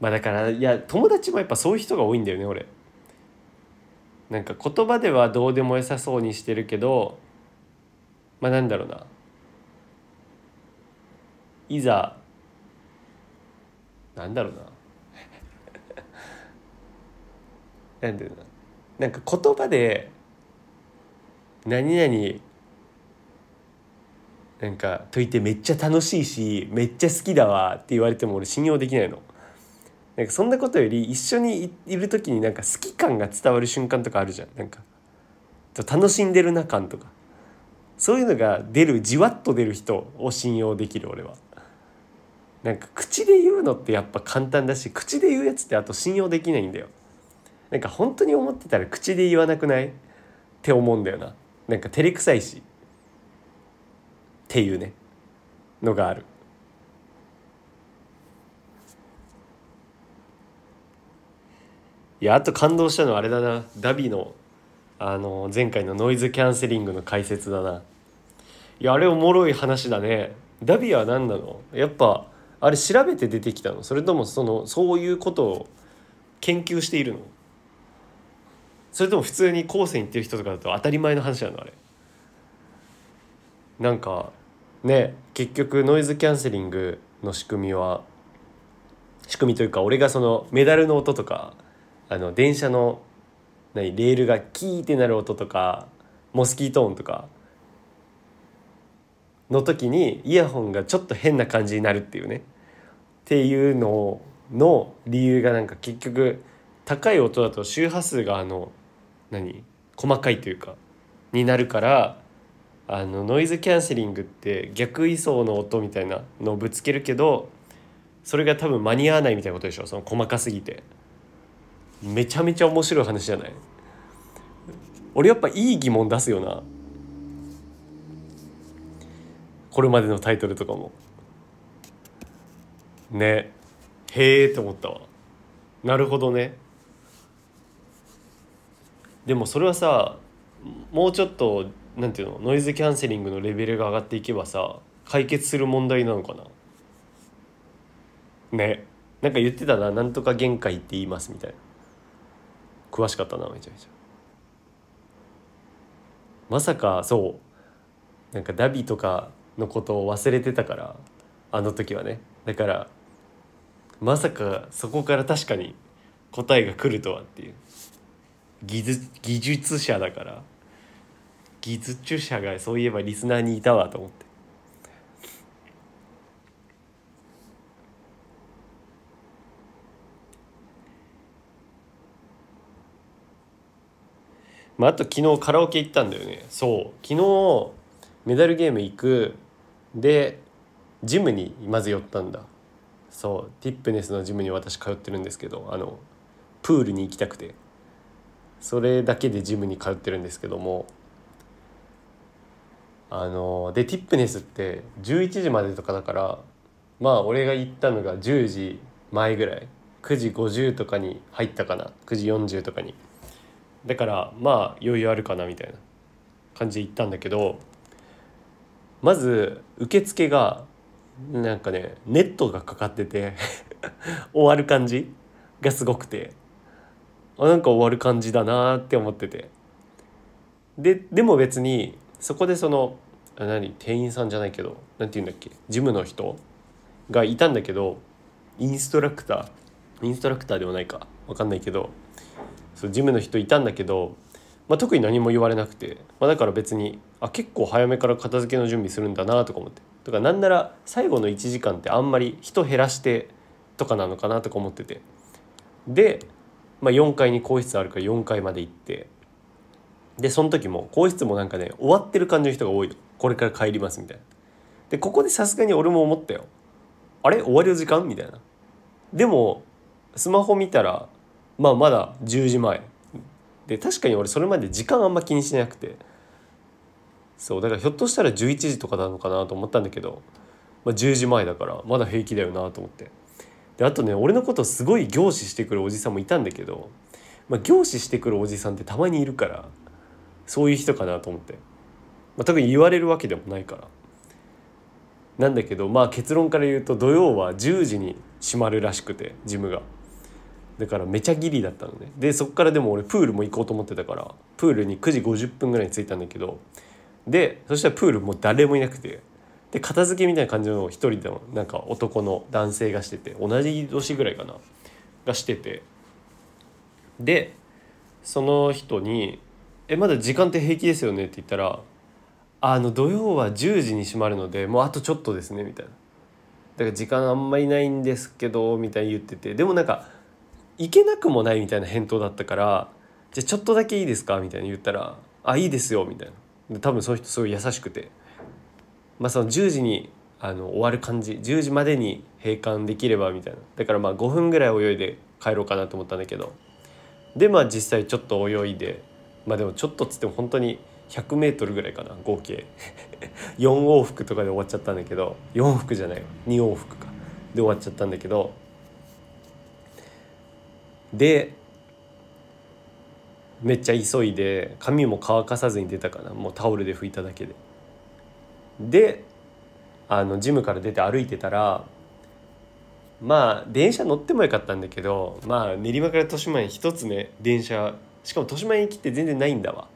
まあだからいや友達もやっぱそういう人が多いんだよね俺。なんか言葉ではどうでもよさそうにしてるけどまあなんだろうないざなんだろうな なんだろうななんか言葉で何々なんか解いてめっちゃ楽しいしめっちゃ好きだわって言われても俺信用できないの。なんかそんなことより一緒にいる時になんか好き感が伝わる瞬間とかあるじゃんなんか楽しんでるな感とかそういうのが出るじわっと出る人を信用できる俺は。なんか口で言うのってやっぱ簡単だし口で言うやつってあと信用できないんだよ。なんか本当に思ってたら口で言わなくない？って思うんだよな。なんか照れくさいし。っていうね。のがある。いやあと感動したのはあれだな。ダビのあの前回のノイズキャンセリングの解説だな。いやあれおもろい話だね。ダビは何なの？やっぱあれ調べて出てきたの？それともそのそういうことを研究しているの？それとも普通に高専行ってる人とかだと当たり前の話なの？あれ。なんかね結局ノイズキャンセリングの仕組みは仕組みというか俺がそのメダルの音とかあの電車の何レールがキーってなる音とかモスキート音とかの時にイヤホンがちょっと変な感じになるっていうね。っていうのの理由がなんか結局高い音だと周波数があの何？細かいというかになるからあのノイズキャンセリングって逆位相の音みたいなのをぶつけるけどそれが多分間に合わないみたいなことでしょ。その細かすぎて。めちゃめちゃ面白い話じゃない？俺やっぱいい疑問出すよな。これまでのタイトルとかも。ね。へえって思ったわ。なるほどね。でもそれはさもうちょっとなんていうのノイズキャンセリングのレベルが上がっていけばさ解決する問題なのかな。ね。なんか言ってたななんとか限界って言いますみたいな。詳しかったなめちゃめちゃ。まさかそう。なんかダビとかのことを忘れてたからあの時はね。だからまさかそこから確かに答えが来るとはっていう。技術技術者だから。技術者がそういえばリスナーにいたわと思って。まあ、あと昨日カラオケ行ったんだよね。そう。昨日メダルゲーム行く。でジムにまず寄ったんだ。そうティップネスのジムに私通ってるんですけどあのプールに行きたくて。それだけでジムに通ってるんですけどもあのでティップネスって11時までとかだからまあ俺が行ったのが10時前ぐらい。9時50とかに入ったかな。9時40とかに。だからまあ余裕あるかなみたいな感じで行ったんだけどまず受付がなんかねネットがかかってて 終わる感じがすごくてあなんか終わる感じだなって思ってて。ででも別にそこでその何店員さんじゃないけど何て言うんだっけジムの人がいたんだけどインストラクターインストラクターではないか分かんないけどそうジムの人いたんだけどまあ、特に何も言われなくて、まあ、だから別にあ結構早めから片付けの準備するんだなとか思って。とかなんなら最後の1時間ってあんまり人減らしてとかなのかなとか思ってて。で、まあ、4階に更衣室あるから4階まで行って。でその時も更衣室もなんかね終わってる感じの人が多いの。これから帰りますみたいな。でここでさすがに俺も思ったよ。あれ？終わる時間？みたいな。でもスマホ見たらまあまだ10時前。で確かに俺それまで時間あんま気にしなくて。そうだからひょっとしたら11時とかなのかなと思ったんだけど、まあ、10時前だからまだ平気だよなと思って。であとね俺のことすごい凝視してくるおじさんもいたんだけど、まあ、凝視してくるおじさんってたまにいるからそういう人かなと思って、まあ、特に言われるわけでもないから。なんだけどまあ結論から言うと土曜は10時に閉まるらしくてジムが。だからめちゃギリだったのね。でそっからでも俺プールも行こうと思ってたからプールに9時50分ぐらいに着いたんだけどでそしたらプールもう誰もいなくて。で片付けみたいな感じの一人でもなんか男の男性がしてて同じ年ぐらいかな。がしてて。でその人に「えまだ時間って平気ですよね?」って言ったら「あの土曜は10時に閉まるのでもうあとちょっとですねみたいな。だから時間あんまりないんですけどみたいに言ってて。でもなんか行けなくもないみたいな返答だったからじゃあちょっとだけいいですか？みたいに言ったら「あいいですよ」みたいな。多分その人すごい優しくて。まあその10時にあの終わる感じ。10時までに閉館できればみたいな。だからまあ5分ぐらい泳いで帰ろうかなと思ったんだけど。でまあ実際ちょっと泳いで。まあでもちょっとっつっても本当に 100m ぐらいかな合計。4往復とかで終わっちゃったんだけど。4往復じゃないわ。2往復か。で終わっちゃったんだけど。でめっちゃ急いで髪も乾かさずに出たかな。もうタオルで拭いただけで。であのジムから出て歩いてたらまあ電車乗ってもよかったんだけどまあ練馬から豊島園一つね電車しかも豊島駅って全然ないんだわ。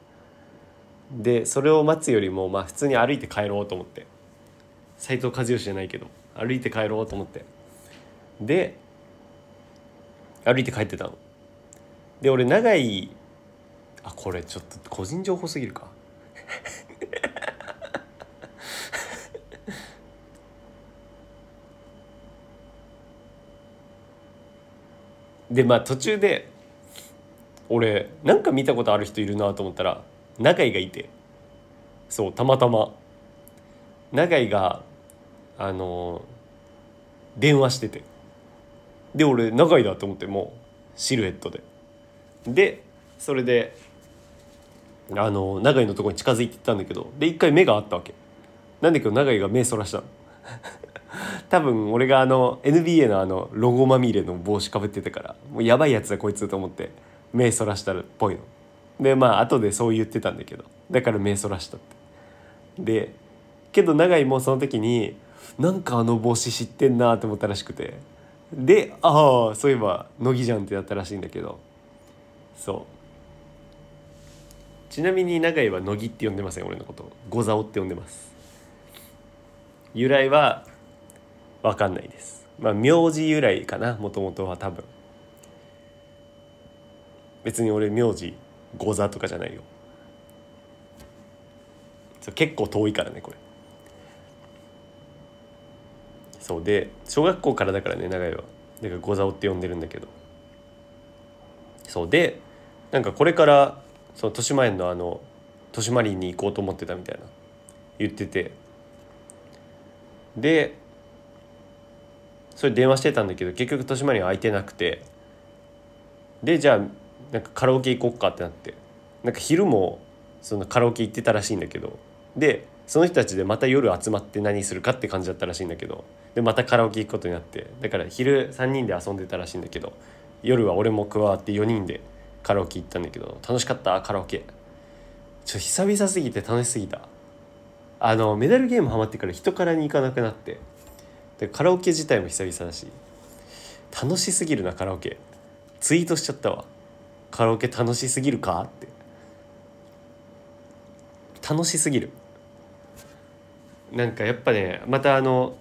でそれを待つよりもまあ普通に歩いて帰ろうと思って。斎藤和義じゃないけど歩いて帰ろうと思って。で歩いて帰ってたの。で俺長いあこれちょっと個人情報すぎるか。でまあ途中で俺なんか見たことある人いるなと思ったら永井がいて。そうたまたま。永井があの電話してて。で俺永井だと思ってもうシルエットで。でそれであの永井のとこに近づいていったんだけどで一回目があったわけ。なんだけど永井が目そらしたの？多分俺があの NBA のあのロゴまみれの帽子かぶってたからもうやばいやつだこいつと思って目そらしたっぽいの。でまあ後でそう言ってたんだけどだから目そらしたって。でけど永井もその時になんかあの帽子知ってんなと思ったらしくてでああそういえば乃木じゃんってやったらしいんだけどそう。ちなみに永井は乃木って呼んでません俺のこと。ゴザオって呼んでます。由来は分かんないです。まあ名字由来かなもともとは多分。別に俺名字ゴザとかじゃないよ。結構遠いからねこれ。そうで小学校からだからね長井は。だからゴザオって呼んでるんだけど。そうでなんかこれからその豊島園のあの豊島林に行こうと思ってたみたいな言ってて。でそれ電話してたんだけど結局豊島林空いてなくて。でじゃあなんかカラオケ行こっかってなって。なんか昼もそのカラオケ行ってたらしいんだけど。でその人たちでまた夜集まって何するかって感じだったらしいんだけど。でまたカラオケ行くことになって。だから昼3人で遊んでたらしいんだけど。夜は俺も加わって4人でカラオケ行ったんだけど楽しかった？カラオケ。ちょ久々すぎて楽しすぎた。あのメダルゲームハマってから人からに行かなくなって。でカラオケ自体も久々だし。楽しすぎるなカラオケ。ツイートしちゃったわ。カラオケ楽しすぎるか？って。楽しすぎる。なんかやっぱねまたあの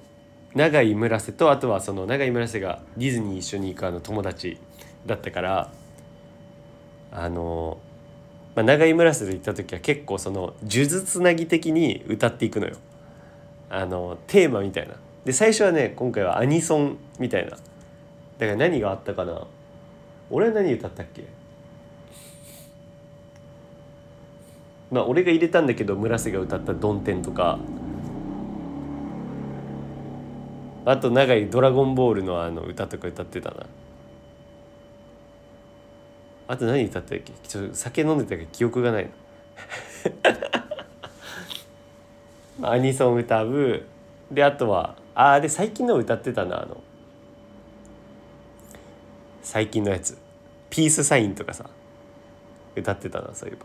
永井村瀬とあとはその永井村瀬がディズニー一緒に行くあの友達だったからあの、まあ、永井村瀬と行った時は結構その数珠つなぎ的に歌っていくのよ。あのテーマみたいな。で最初はね今回はアニソンみたいな。だから何があったかな。俺は何歌ったっけ？まあ俺が入れたんだけど村瀬が歌った「ドンテン」とか。あと長い「ドラゴンボール」のあの歌とか歌ってたな。あと何歌ったっけ？ちょっと酒飲んでたけど記憶がないの アニソン歌う。であとはああで最近の歌ってたなあの。最近のやつ「ピースサイン」とかさ。歌ってたなそういえば。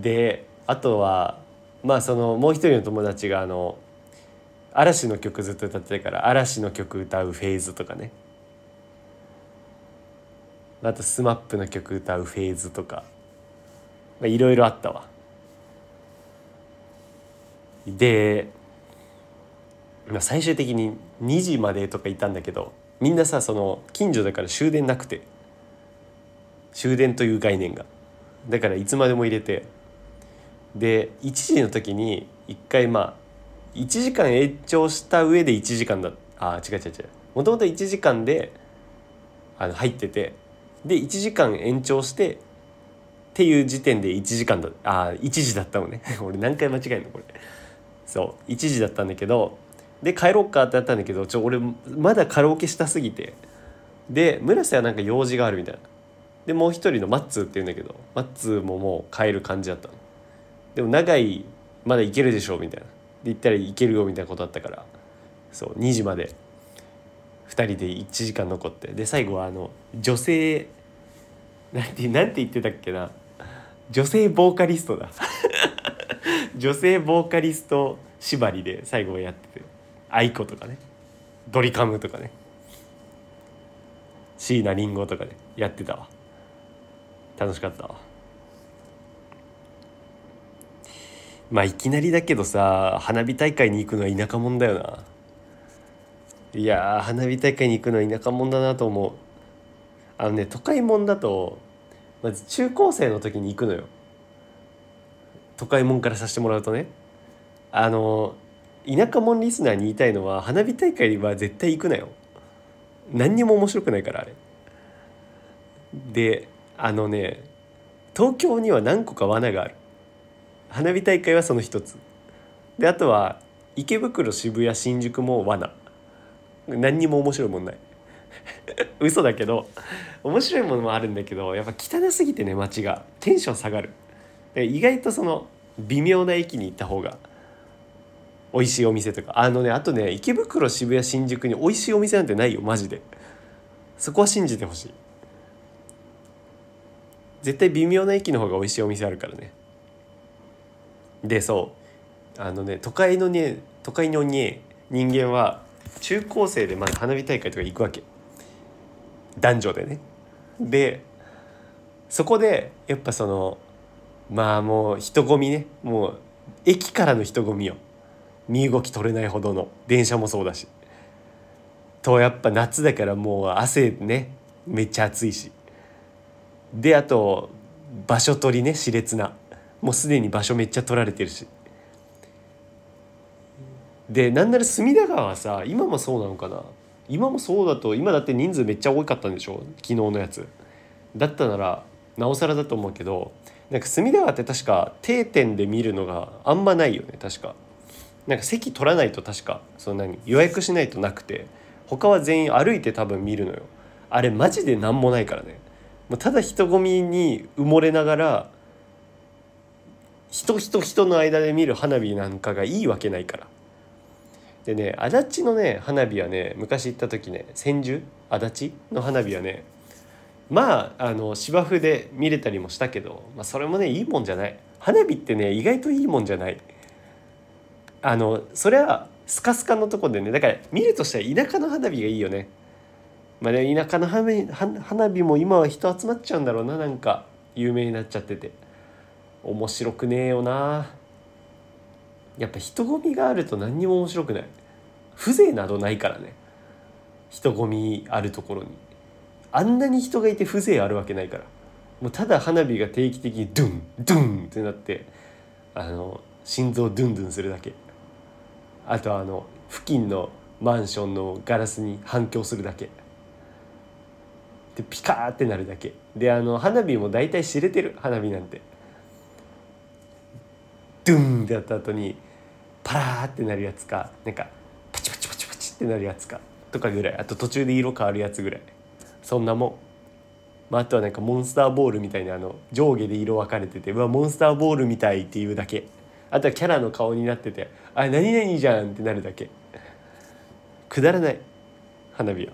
であとはまあそのもう一人の友達があの嵐の曲ずっと歌ってたから嵐の曲歌うフェーズとかね。あと SMAP の曲歌うフェーズとか。いろいろあったわ。で最終的に2時までとかいたんだけどみんなさその近所だから終電なくて。終電という概念が。だからいつまでも入れて。で1時の時に1回まあ1時間延長した上で1時間だあ違う違う違う。もともと1時間であの入ってて。で1時間延長してっていう時点で1時間だあ1時だったのね。俺何回間違えるのこれ。そう1時だったんだけどで帰ろうかってなったんだけどちょ俺まだカラオケしたすぎて。で村瀬はなんか用事があるみたいな。でもう一人のマッツーって言うんだけどマッツーももう帰る感じだったの。でも長いまだいけるでしょみたいな。で言ったらいけるよみたいなことだったから。そう2時まで。2人で1時間残って。で最後はあの女性なんてなんて言ってたっけな。女性ボーカリストだ。女性ボーカリスト縛りで最後はやってて。愛子とかね。ドリカムとかね。椎名林檎とかでやってたわ。楽しかったわ。まあいきなりだけどさ花火大会に行くのは田舎者だよないや花火大会に行くのは田舎者だなと思う。あのね都会者だとまず中高生の時に行くのよ。都会者からさせてもらうとね。あの田舎者リスナーに言いたいのは花火大会は絶対行くなよ。何にも面白くないからあれ。であのね東京には何個か罠がある。花火大会はその一つ。であとは池袋渋谷新宿も罠。何にも面白いもんない。嘘だけど面白いものもあるんだけどやっぱ汚すぎてね街が。テンション下がる。意外とその微妙な駅に行った方が美味しいお店とか。あのねあとね池袋渋谷新宿に美味しいお店なんてないよマジで。そこは信じてほしい。絶対微妙な駅の方が美味しいお店あるからね。でそう。あのね都会のね都会のね人間は中高生でまだ花火大会とか行くわけ。男女でね。でそこでやっぱそのまあもう人混みね。もう駅からの人混みよ。身動き取れないほどの。電車もそうだし。とやっぱ夏だからもう汗ね。めっちゃ暑いし。であと場所取りね。熾烈な。もうすでに場所めっちゃ取られてるし。でなんなら隅田川はさ今もそうなのかな？今もそうだと今だって人数めっちゃ多かったんでしょ？昨日のやつ。だったならなおさらだと思うけどなんか隅田川って確か定点で見るのがあんまないよね確か。なんか席取らないと確か。その何？予約しないとなくて。他は全員歩いて多分見るのよ。あれマジで何もないからね。もうただ人混みに埋もれながら人人人の間で見る花火なんかがいいわけないから。でね足立のね花火はね昔行った時ね千住？足立？の花火はねまああの芝生で見れたりもしたけど、まあ、それもねいいもんじゃない。花火ってね意外といいもんじゃない。あのそれはスカスカのとこでねだから見るとしたら田舎の花火がいいよね。まあね田舎の花火も今は人集まっちゃうんだろうななんか有名になっちゃってて。面白くねえよな。やっぱ人混みがあると何にも面白くない。風情などないからね。人混みあるところに。あんなに人がいて風情あるわけないから。もうただ花火が定期的にドゥンドゥンってなってあの心臓ドゥンドゥンするだけ。あとあの付近のマンションのガラスに反響するだけ。でピカーってなるだけ。であの花火も大体知れてる。花火なんて。ドゥンってやった後にパラーってなるやつかなんかパチパチパチパチってなるやつかとかぐらい。あと途中で色変わるやつぐらい。そんなもん、まあ、あとはなんかモンスターボールみたいなあの上下で色分かれててうわモンスターボールみたいっていうだけ。あとはキャラの顔になっててあ何々じゃんってなるだけ。くだらない。花火は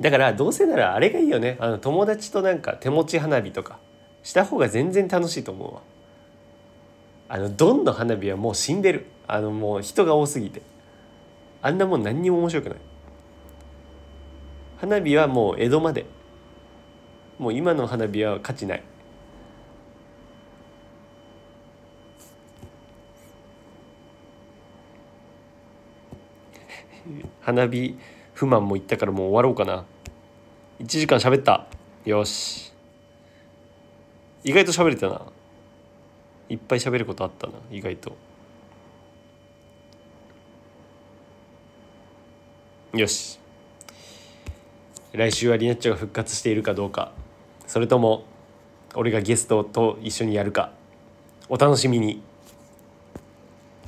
だからどうせならあれがいいよね。あの友達となんか手持ち花火とか。した方が全然楽しいと思うわ。あのドンの花火はもう死んでる。あのもう人が多すぎて。あんなもん何にも面白くない。花火はもう江戸まで。もう今の花火は価値ない。花火不満も言ったからもう終わろうかな。1時間喋った。よし。意外と喋れたな。いっぱい喋ることあったな意外と。よし。来週はリナッチョが復活しているかどうか。それとも俺がゲストと一緒にやるか。お楽しみに。